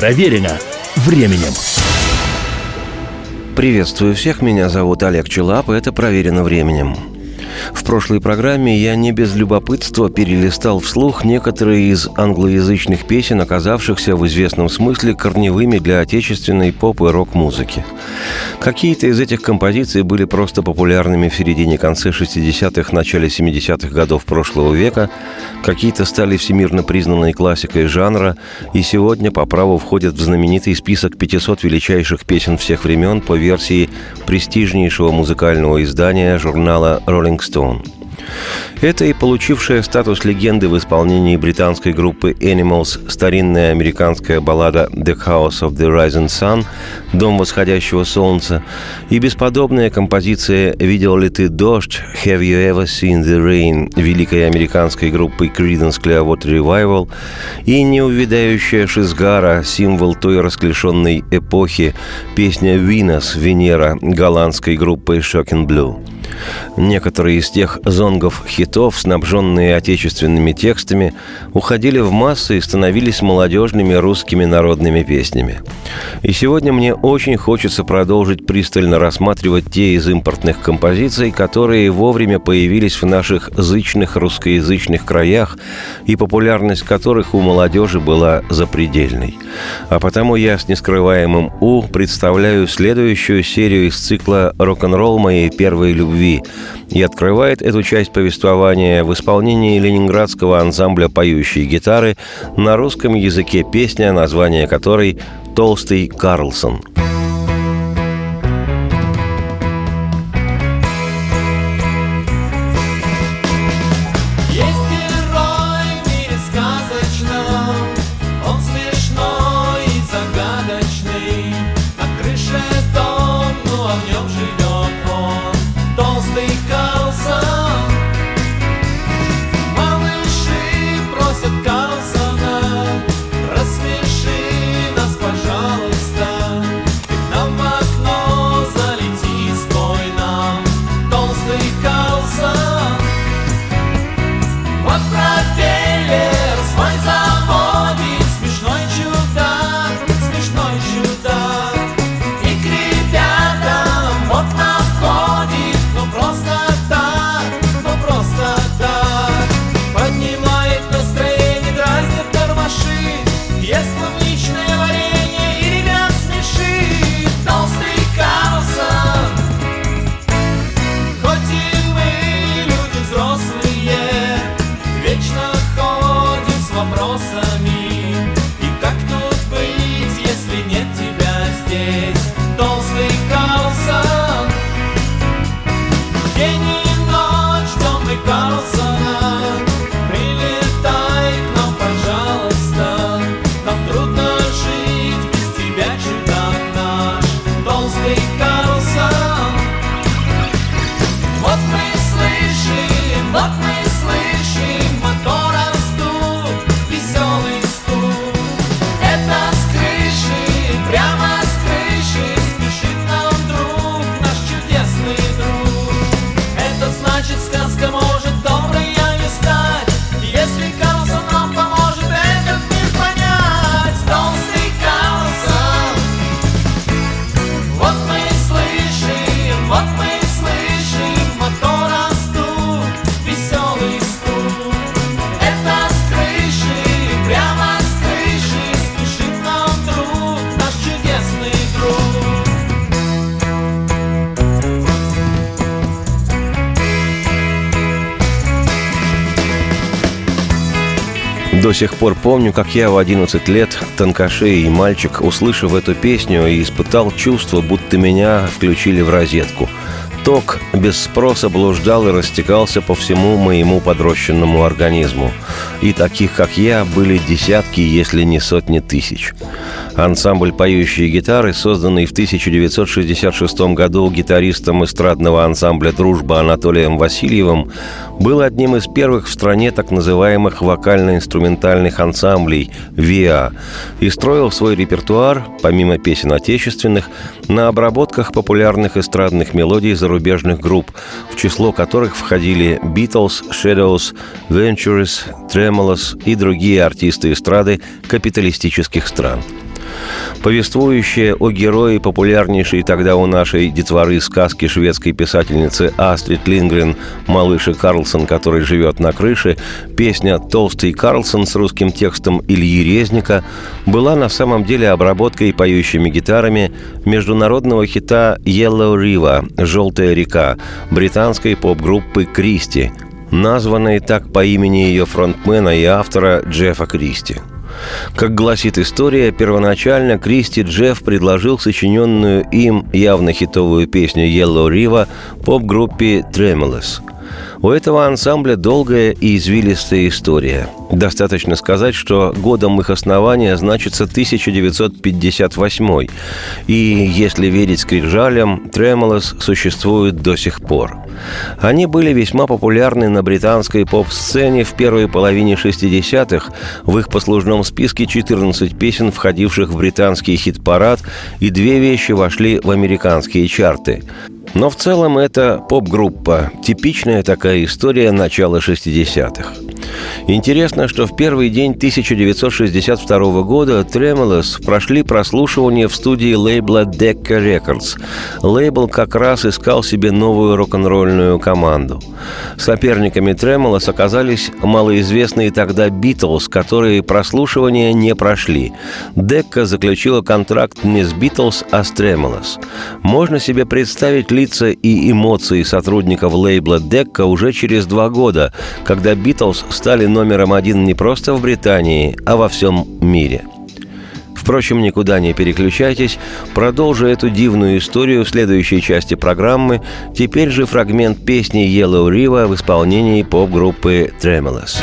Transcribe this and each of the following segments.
Проверено временем. Приветствую всех, меня зовут Олег Челап, и это «Проверено временем». В прошлой программе я не без любопытства перелистал вслух некоторые из англоязычных песен, оказавшихся в известном смысле корневыми для отечественной поп- и рок-музыки. Какие-то из этих композиций были просто популярными в середине-конце 60-х, начале 70-х годов прошлого века, какие-то стали всемирно признанной классикой жанра и сегодня по праву входят в знаменитый список 500 величайших песен всех времен по версии престижнейшего музыкального издания журнала Rolling Stone. Stone. Это и получившая статус легенды в исполнении британской группы Animals старинная американская баллада «The House of the Rising Sun» «Дом восходящего солнца» и бесподобная композиция «Видел ли ты дождь?» «Have you ever seen the rain?» великой американской группы Creedence Clearwater Revival и неувидающая Шизгара, символ той расклешенной эпохи, песня «Venus» Венера голландской группы Shocking Blue. Некоторые из тех зонгов хитов, снабженные отечественными текстами, уходили в массы и становились молодежными русскими народными песнями. И сегодня мне очень хочется продолжить пристально рассматривать те из импортных композиций, которые вовремя появились в наших зычных русскоязычных краях и популярность которых у молодежи была запредельной. А потому я с нескрываемым «У» представляю следующую серию из цикла «Рок-н-ролл моей первой любви», и открывает эту часть повествования в исполнении ленинградского ансамбля «Поющие гитары» на русском языке песня, название которой «Толстый Карлсон». До сих пор помню, как я в 11 лет, тонкошей и мальчик, услышав эту песню, и испытал чувство, будто меня включили в розетку. Ток без спроса блуждал и растекался по всему моему подрощенному организму. И таких, как я, были десятки, если не сотни тысяч. Ансамбль «Поющие гитары», созданный в 1966 году гитаристом эстрадного ансамбля «Дружба» Анатолием Васильевым, был одним из первых в стране так называемых вокально-инструментальных ансамблей «ВИА» и строил свой репертуар, помимо песен отечественных, на обработках популярных эстрадных мелодий зарубежных групп, в число которых входили Beatles, Shadows, Ventures, Tremolos и другие артисты эстрады капиталистических стран – повествующая о герое популярнейшей тогда у нашей детворы сказки шведской писательницы Астрид Лингрен «Малыша Карлсон, который живет на крыше», песня «Толстый Карлсон» с русским текстом Ильи Резника была на самом деле обработкой поющими гитарами международного хита «Yellow River» «Желтая река» британской поп-группы «Кристи», названной так по имени ее фронтмена и автора Джеффа Кристи – как гласит история, первоначально Кристи Джефф предложил сочиненную им явно хитовую песню «Yellow River» поп-группе «Tremulous». У этого ансамбля долгая и извилистая история. Достаточно сказать, что годом их основания значится 1958 и, если верить скрижалям, Тремолос существует до сих пор. Они были весьма популярны на британской поп-сцене в первой половине 60-х. В их послужном списке 14 песен, входивших в британский хит-парад, и две вещи вошли в американские чарты. Но в целом это поп-группа, типичная такая история начала 60-х. Интересно, что в первый день 1962 года Tremulous прошли прослушивание в студии лейбла Decca Records. Лейбл как раз искал себе новую рок-н-ролльную команду. Соперниками Tremulous оказались малоизвестные тогда Beatles, которые прослушивания не прошли. Decca заключила контракт не с Beatles, а с Tremulous. Можно себе представить лица и эмоции сотрудников лейбла Decca уже через два года, когда Beatles стали номером один не просто в Британии, а во всем мире. Впрочем, никуда не переключайтесь. Продолжу эту дивную историю в следующей части программы. Теперь же фрагмент песни Yellow River в исполнении поп-группы Tremulous.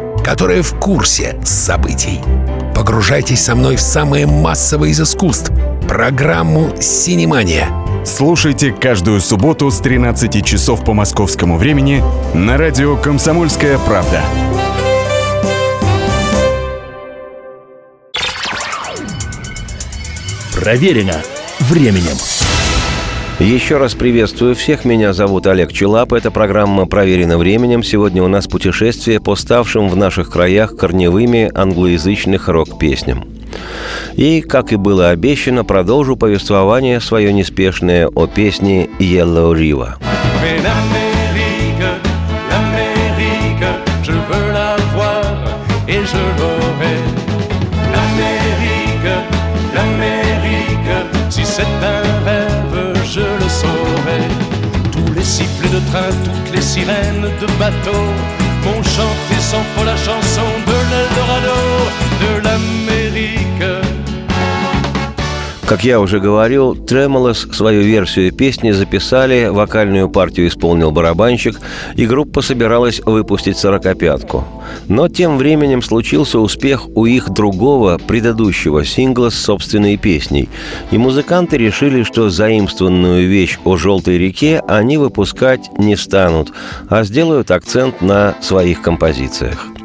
которые в курсе событий. Погружайтесь со мной в самое массовое из искусств — программу «Синемания». Слушайте каждую субботу с 13 часов по московскому времени на радио «Комсомольская правда». Проверено временем. Еще раз приветствую всех. Меня зовут Олег Челап. Эта программа «Проверена временем». Сегодня у нас путешествие по ставшим в наших краях корневыми англоязычных рок-песням. И, как и было обещано, продолжу повествование свое неспешное о песне «Yellow River». Train, toutes les sirènes de bateau vont chanter sans faux la chanson de l'Eldorado, de l'Amérique. Как я уже говорил, Тремолос свою версию песни записали, вокальную партию исполнил барабанщик, и группа собиралась выпустить «сорокопятку». Но тем временем случился успех у их другого, предыдущего сингла с собственной песней, и музыканты решили, что заимствованную вещь о «желтой реке» они выпускать не станут, а сделают акцент на своих композициях –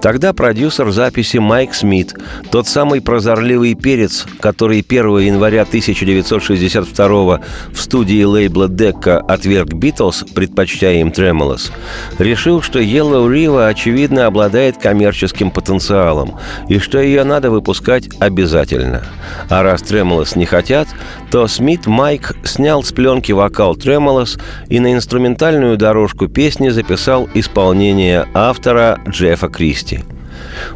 Тогда продюсер записи Майк Смит, тот самый прозорливый перец, который 1 января 1962 в студии лейбла Декка отверг Битлз, предпочтя им Тремолос, решил, что Yellow River, очевидно, обладает коммерческим потенциалом и что ее надо выпускать обязательно. А раз Тремолос не хотят, то Смит Майк снял с пленки вокал Тремолос и на инструментальную дорожку песни записал исполнение автора Джеффа Кристи.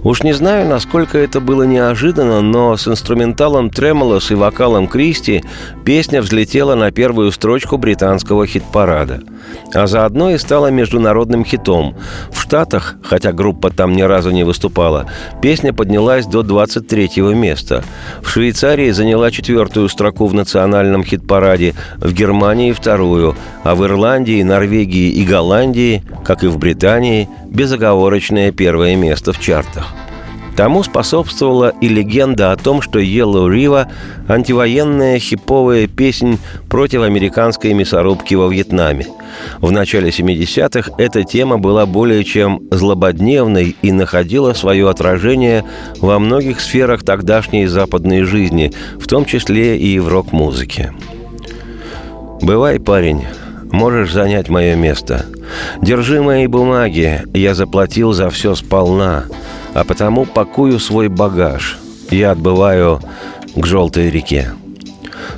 Уж не знаю, насколько это было неожиданно, но с инструменталом Тремолос и вокалом Кристи песня взлетела на первую строчку британского хит-парада. А заодно и стала международным хитом. В Штатах, хотя группа там ни разу не выступала, песня поднялась до 23-го места. В Швейцарии заняла четвертую строку в национальном хит-параде, в Германии – вторую, а в Ирландии, Норвегии и Голландии, как и в Британии, безоговорочное первое место в чартах. Тому способствовала и легенда о том, что Yellow River – антивоенная хиповая песнь против американской мясорубки во Вьетнаме. В начале 70-х эта тема была более чем злободневной и находила свое отражение во многих сферах тогдашней западной жизни, в том числе и в рок-музыке. «Бывай, парень, можешь занять мое место. Держи мои бумаги, я заплатил за все сполна а потому пакую свой багаж. Я отбываю к желтой реке.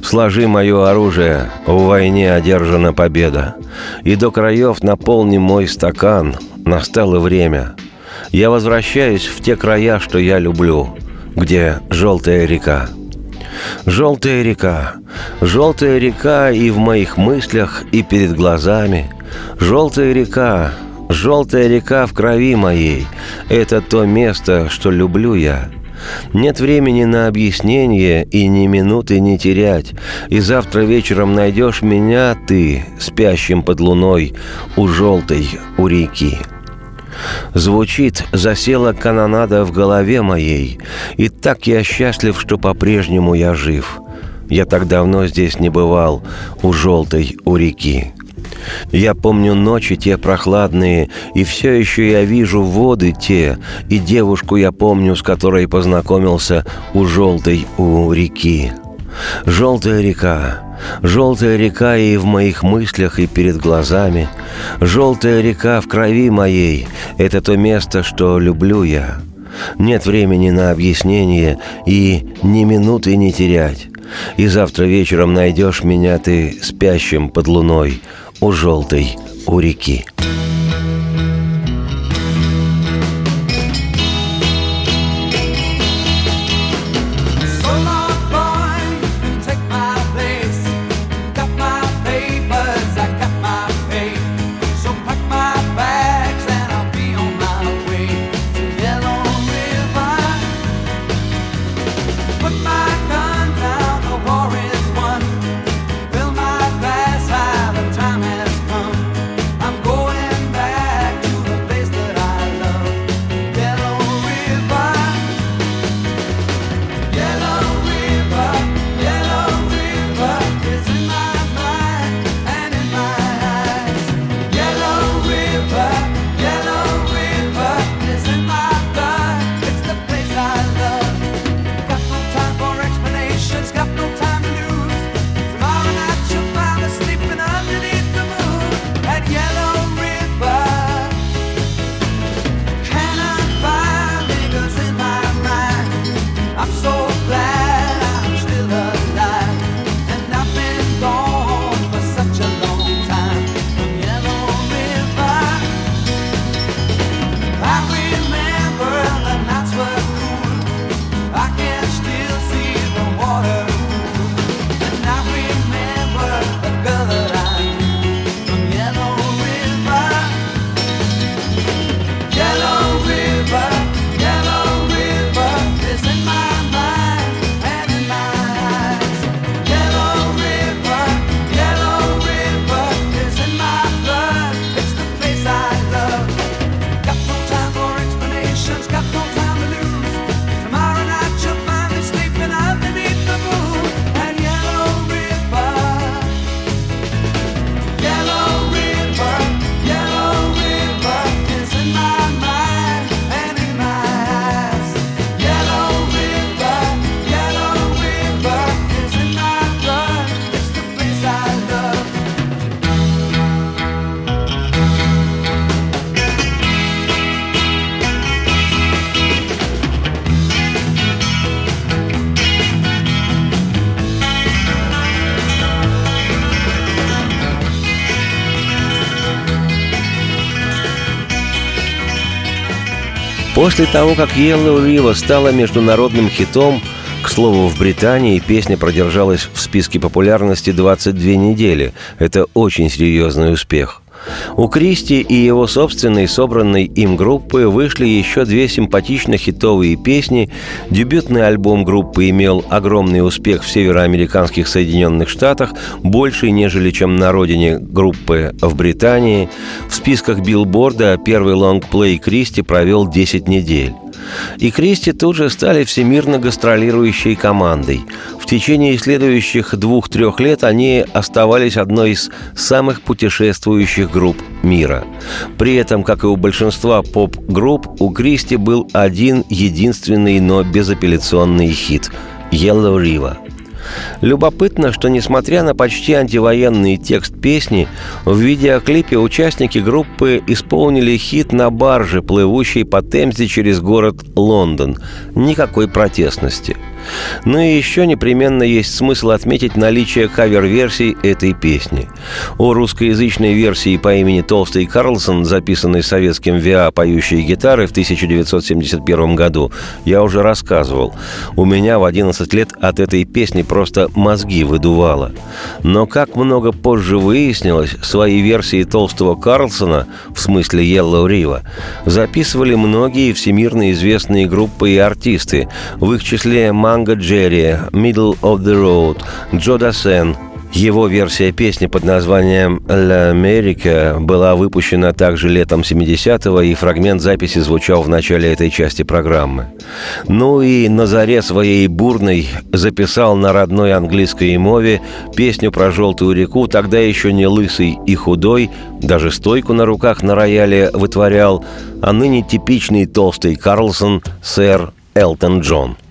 Сложи мое оружие, в войне одержана победа. И до краев наполни мой стакан, настало время. Я возвращаюсь в те края, что я люблю, где желтая река. Желтая река, желтая река и в моих мыслях, и перед глазами. Желтая река, Желтая река в крови моей – это то место, что люблю я. Нет времени на объяснение и ни минуты не терять. И завтра вечером найдешь меня ты, спящим под луной, у желтой, у реки. Звучит, засела канонада в голове моей, и так я счастлив, что по-прежнему я жив. Я так давно здесь не бывал, у желтой, у реки. Я помню ночи те прохладные, и все еще я вижу воды те, и девушку я помню, с которой познакомился у желтой у реки. Желтая река, желтая река и в моих мыслях, и перед глазами. Желтая река в крови моей — это то место, что люблю я. Нет времени на объяснение и ни минуты не терять. И завтра вечером найдешь меня ты спящим под луной у желтой у реки. После того, как Yellow River стала международным хитом, к слову, в Британии песня продержалась в списке популярности 22 недели. Это очень серьезный успех. У Кристи и его собственной собранной им группы вышли еще две симпатично хитовые песни. Дебютный альбом группы имел огромный успех в североамериканских Соединенных Штатах, больше, нежели чем на родине группы в Британии. В списках билборда первый лонгплей Кристи провел 10 недель. И Кристи тут же стали всемирно гастролирующей командой. В течение следующих двух-трех лет они оставались одной из самых путешествующих групп мира. При этом, как и у большинства поп-групп, у Кристи был один единственный, но безапелляционный хит – «Yellow River». Любопытно, что несмотря на почти антивоенный текст песни, в видеоклипе участники группы исполнили хит на барже, плывущей по Темзе через город Лондон. Никакой протестности – ну и еще непременно есть смысл отметить наличие кавер-версий этой песни. О русскоязычной версии по имени Толстый Карлсон, записанной советским ВИА «Поющие гитары» в 1971 году, я уже рассказывал. У меня в 11 лет от этой песни просто мозги выдувало. Но как много позже выяснилось, свои версии Толстого Карлсона, в смысле Yellow River, записывали многие всемирно известные группы и артисты, в их числе Ман Манго Джерри, Middle of the Road, Джо Дассен. Его версия песни под названием «Ла Америка» была выпущена также летом 70-го, и фрагмент записи звучал в начале этой части программы. Ну и на заре своей бурной записал на родной английской мове песню про желтую реку, тогда еще не лысый и худой, даже стойку на руках на рояле вытворял, а ныне типичный толстый Карлсон сэр Элтон Джон –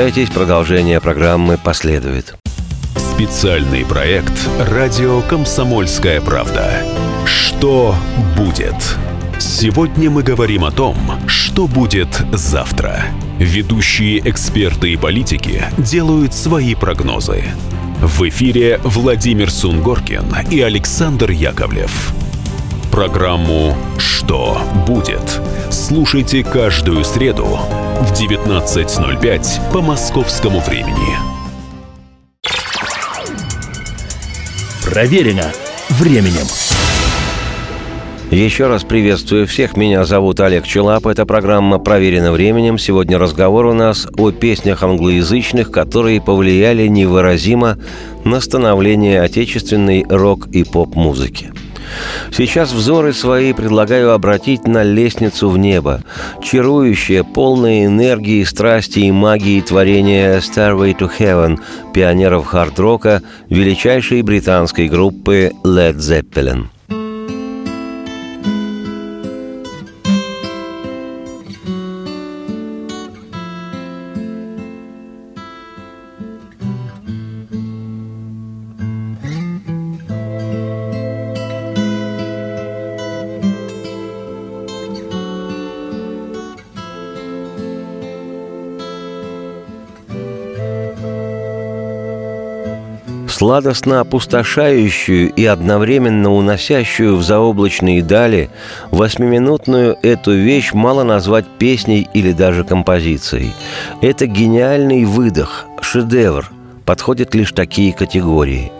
переключайтесь, продолжение программы последует. Специальный проект «Радио Комсомольская правда». Что будет? Сегодня мы говорим о том, что будет завтра. Ведущие эксперты и политики делают свои прогнозы. В эфире Владимир Сунгоркин и Александр Яковлев. Программу «Что будет?» слушайте каждую среду в 19.05 по московскому времени. Проверено временем. Еще раз приветствую всех. Меня зовут Олег Челап. Это программа «Проверено временем». Сегодня разговор у нас о песнях англоязычных, которые повлияли невыразимо на становление отечественной рок- и поп-музыки. Сейчас взоры свои предлагаю обратить на лестницу в небо, чарующее, полное энергии, страсти и магии творения «Starway to Heaven» пионеров хард-рока величайшей британской группы Led Zeppelin – сладостно опустошающую и одновременно уносящую в заоблачные дали, восьмиминутную эту вещь мало назвать песней или даже композицией. Это гениальный выдох, шедевр. Подходят лишь такие категории –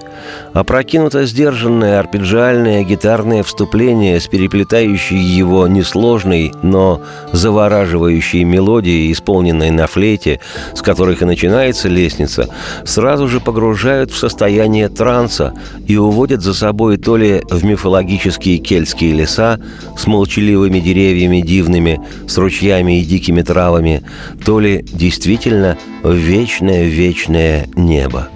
Опрокинуто сдержанное арпеджиальное гитарное вступление с переплетающей его несложной, но завораживающей мелодией, исполненной на флейте, с которых и начинается лестница, сразу же погружают в состояние транса и уводят за собой то ли в мифологические кельтские леса с молчаливыми деревьями дивными, с ручьями и дикими травами, то ли действительно в вечное-вечное небо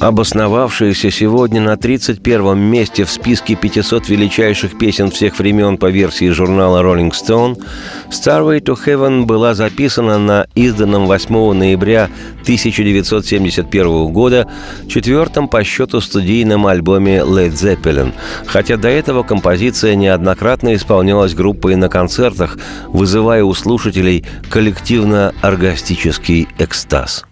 обосновавшаяся сегодня на 31 месте в списке 500 величайших песен всех времен по версии журнала Rolling Stone, Starway to Heaven была записана на изданном 8 ноября 1971 года четвертом по счету студийном альбоме Led Zeppelin, хотя до этого композиция неоднократно исполнялась группой на концертах, вызывая у слушателей коллективно-оргастический экстаз.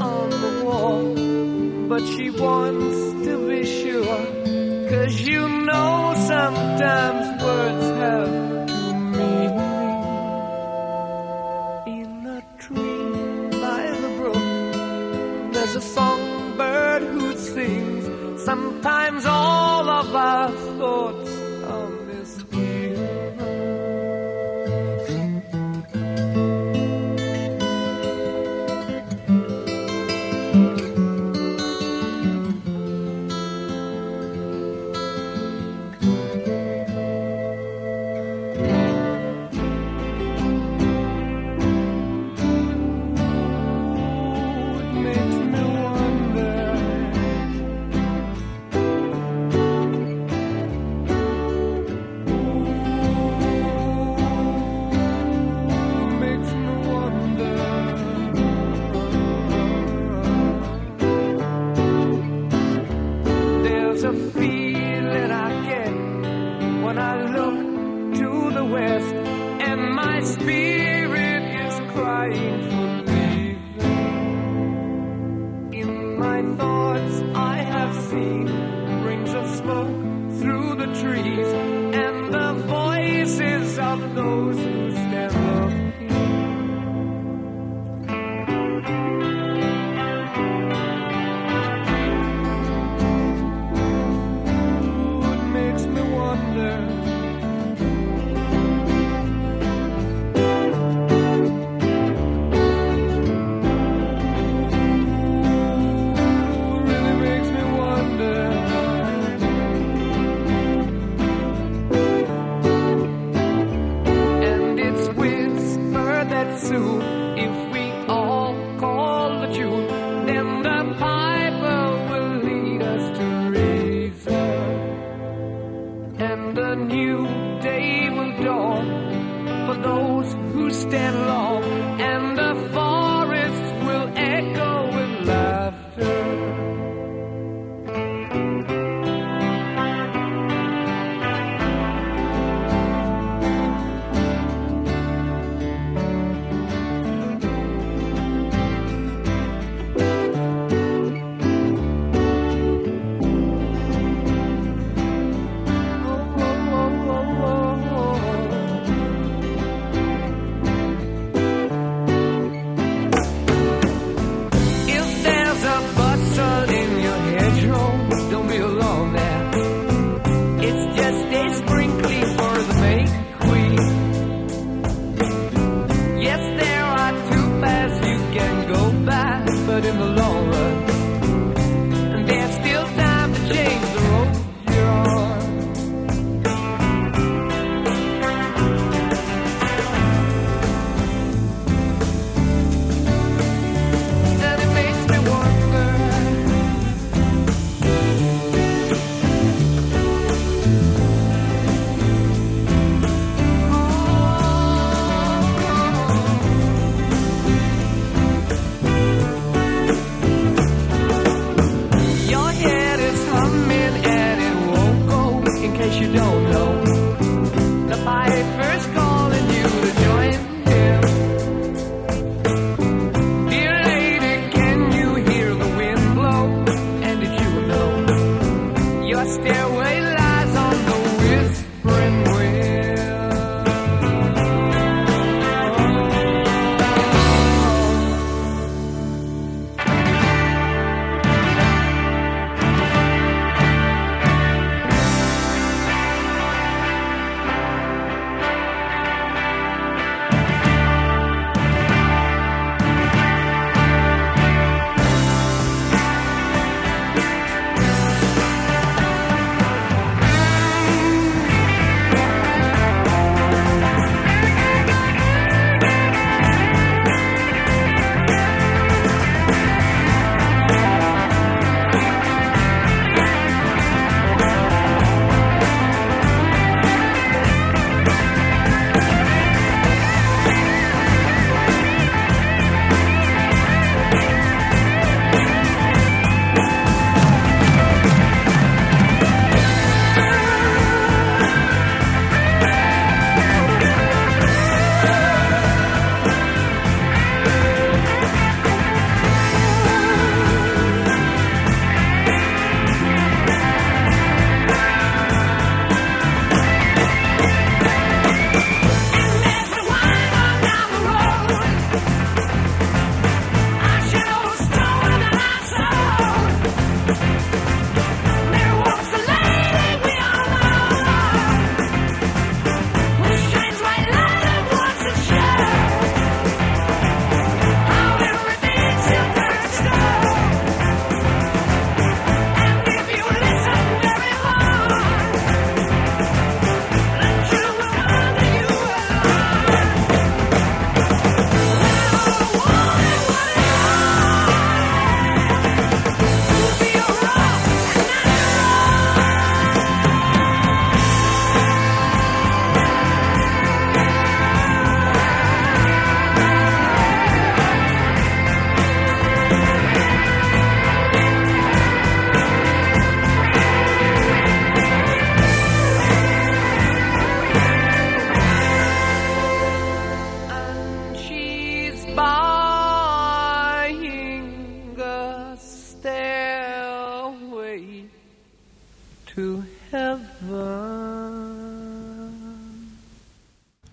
on the wall, but she wants to be sure. Cause you know sometimes words have to mean. Those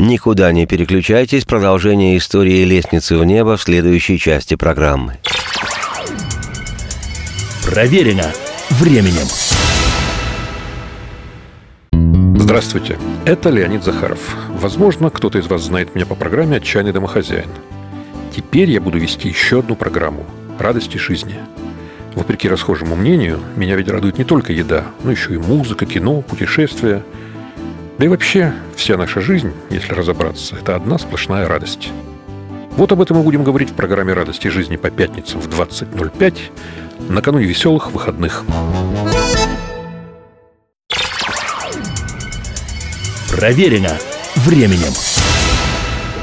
Никуда не переключайтесь, продолжение истории лестницы в небо в следующей части программы. Проверено временем. Здравствуйте, это Леонид Захаров. Возможно, кто-то из вас знает меня по программе «Отчаянный домохозяин». Теперь я буду вести еще одну программу «Радости жизни». Вопреки расхожему мнению, меня ведь радует не только еда, но еще и музыка, кино, путешествия. Да и вообще, вся наша жизнь, если разобраться, это одна сплошная радость. Вот об этом мы будем говорить в программе «Радости жизни» по пятницам в 20.05 накануне веселых выходных. Проверено временем.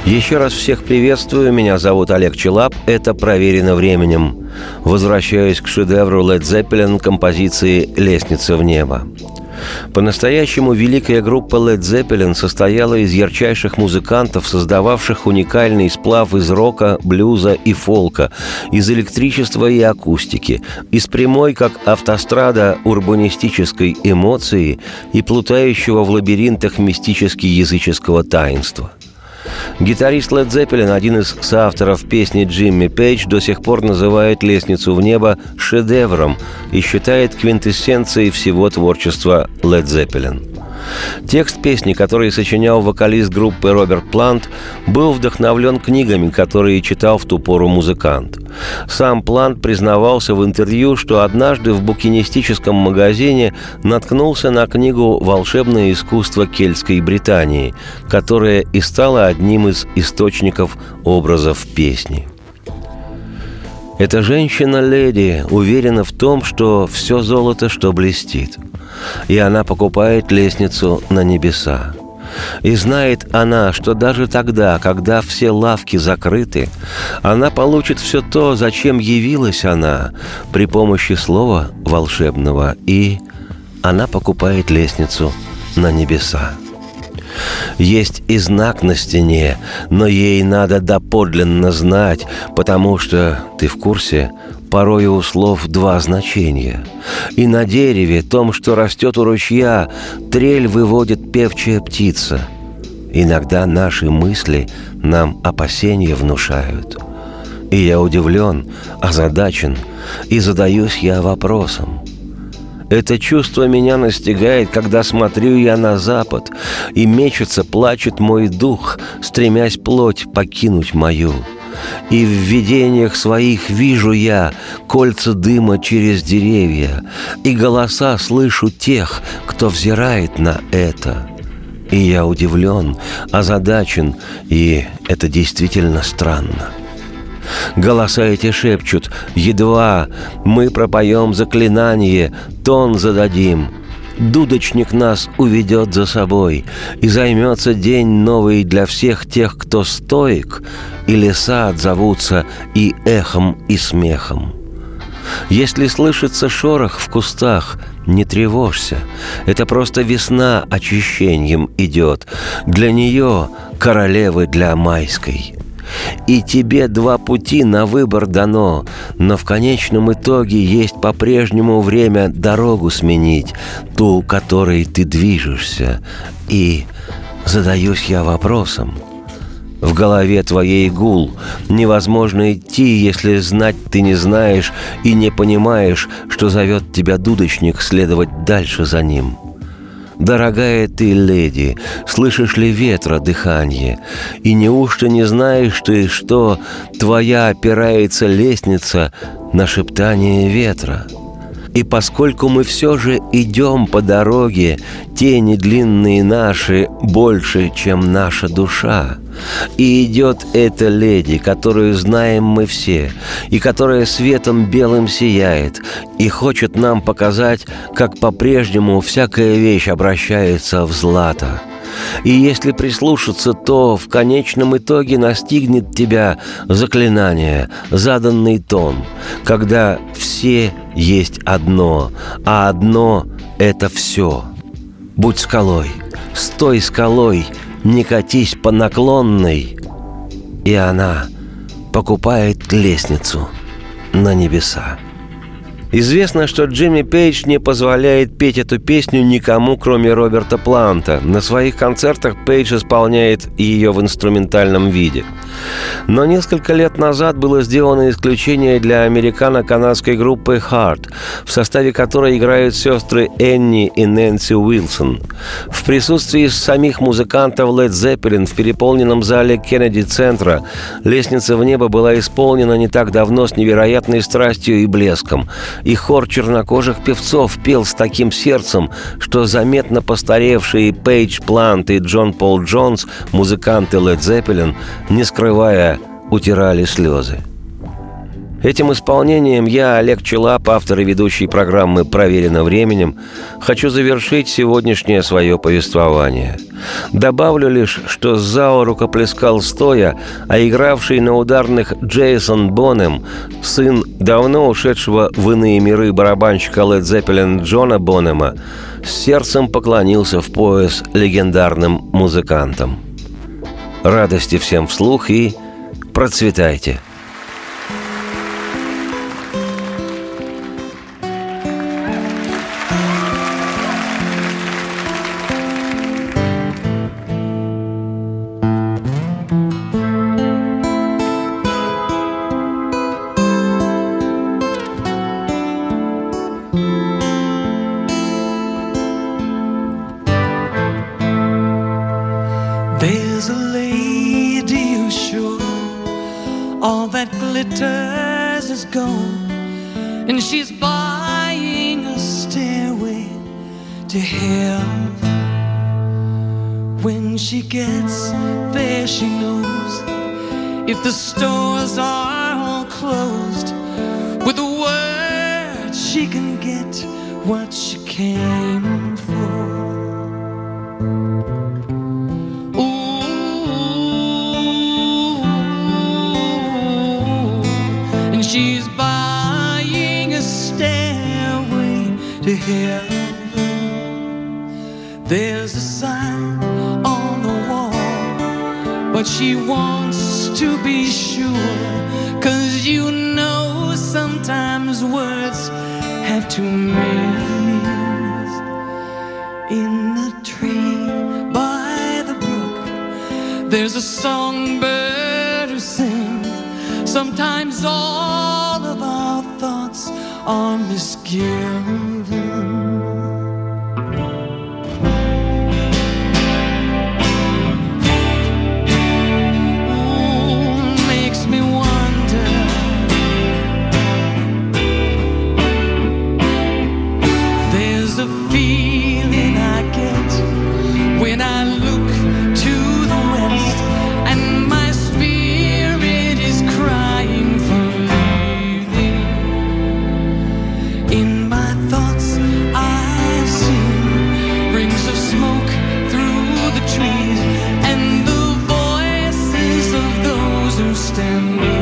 Еще раз всех приветствую, меня зовут Олег Челап, это «Проверено временем». Возвращаюсь к шедевру Led Zeppelin композиции «Лестница в небо». По-настоящему великая группа Led Zeppelin состояла из ярчайших музыкантов, создававших уникальный сплав из рока, блюза и фолка, из электричества и акустики, из прямой, как автострада, урбанистической эмоции и плутающего в лабиринтах мистически-языческого таинства – Гитарист Led Zeppelin, один из соавторов песни Джимми Пейдж, до сих пор называет «Лестницу в небо» шедевром и считает квинтэссенцией всего творчества Led Zeppelin. Текст песни, который сочинял вокалист группы Роберт Плант, был вдохновлен книгами, которые читал в ту пору музыкант. Сам Плант признавался в интервью, что однажды в букинистическом магазине наткнулся на книгу «Волшебное искусство кельтской Британии», которая и стала одним из источников образов песни. Эта женщина-леди уверена в том, что все золото, что блестит. И она покупает лестницу на небеса. И знает она, что даже тогда, когда все лавки закрыты, она получит все то, зачем явилась она, при помощи слова волшебного, и она покупает лестницу на небеса. Есть и знак на стене, но ей надо доподлинно знать, потому что, ты в курсе, порой у слов два значения. И на дереве, том, что растет у ручья, трель выводит певчая птица. Иногда наши мысли нам опасения внушают. И я удивлен, озадачен, и задаюсь я вопросом. Это чувство меня настигает, когда смотрю я на запад, и мечется, плачет мой дух, стремясь плоть покинуть мою. И в видениях своих вижу я кольца дыма через деревья, и голоса слышу тех, кто взирает на это. И я удивлен, озадачен, и это действительно странно. Голоса эти шепчут «Едва мы пропоем заклинание, тон зададим». Дудочник нас уведет за собой, и займется день новый для всех тех, кто стоек, и леса отзовутся и эхом, и смехом. Если слышится шорох в кустах, не тревожься. Это просто весна очищением идет. Для нее королевы для майской. И тебе два пути на выбор дано, но в конечном итоге есть по-прежнему время дорогу сменить, ту, которой ты движешься. И задаюсь я вопросом. В голове твоей гул. Невозможно идти, если знать ты не знаешь и не понимаешь, что зовет тебя дудочник следовать дальше за ним. — Дорогая ты, леди, слышишь ли ветра дыхание? И неужто не знаешь ты, что твоя опирается лестница на шептание ветра?» И поскольку мы все же идем по дороге, тени длинные наши больше, чем наша душа. И идет эта леди, которую знаем мы все, и которая светом белым сияет, и хочет нам показать, как по-прежнему всякая вещь обращается в злато. И если прислушаться, то в конечном итоге настигнет тебя заклинание, заданный тон, когда все есть одно, а одно — это все. Будь скалой, стой скалой, не катись по наклонной. И она покупает лестницу на небеса. Известно, что Джимми Пейдж не позволяет петь эту песню никому, кроме Роберта Планта. На своих концертах Пейдж исполняет ее в инструментальном виде. Но несколько лет назад было сделано исключение для американо-канадской группы Heart, в составе которой играют сестры Энни и Нэнси Уилсон. В присутствии самих музыкантов Led Zeppelin в переполненном зале Кеннеди-центра лестница в небо была исполнена не так давно с невероятной страстью и блеском – и хор чернокожих певцов пел с таким сердцем, что заметно постаревшие Пейдж Плант и Джон Пол Джонс, музыканты Led Zeppelin, не скрывая, утирали слезы. Этим исполнением я, Олег Челап, автор и ведущий программы «Проверено временем», хочу завершить сегодняшнее свое повествование. Добавлю лишь, что Зао рукоплескал стоя, а игравший на ударных Джейсон Бонем, сын давно ушедшего в иные миры барабанщика Led Zeppelin Джона Бонема, с сердцем поклонился в пояс легендарным музыкантам. Радости всем вслух и процветайте! – here. distant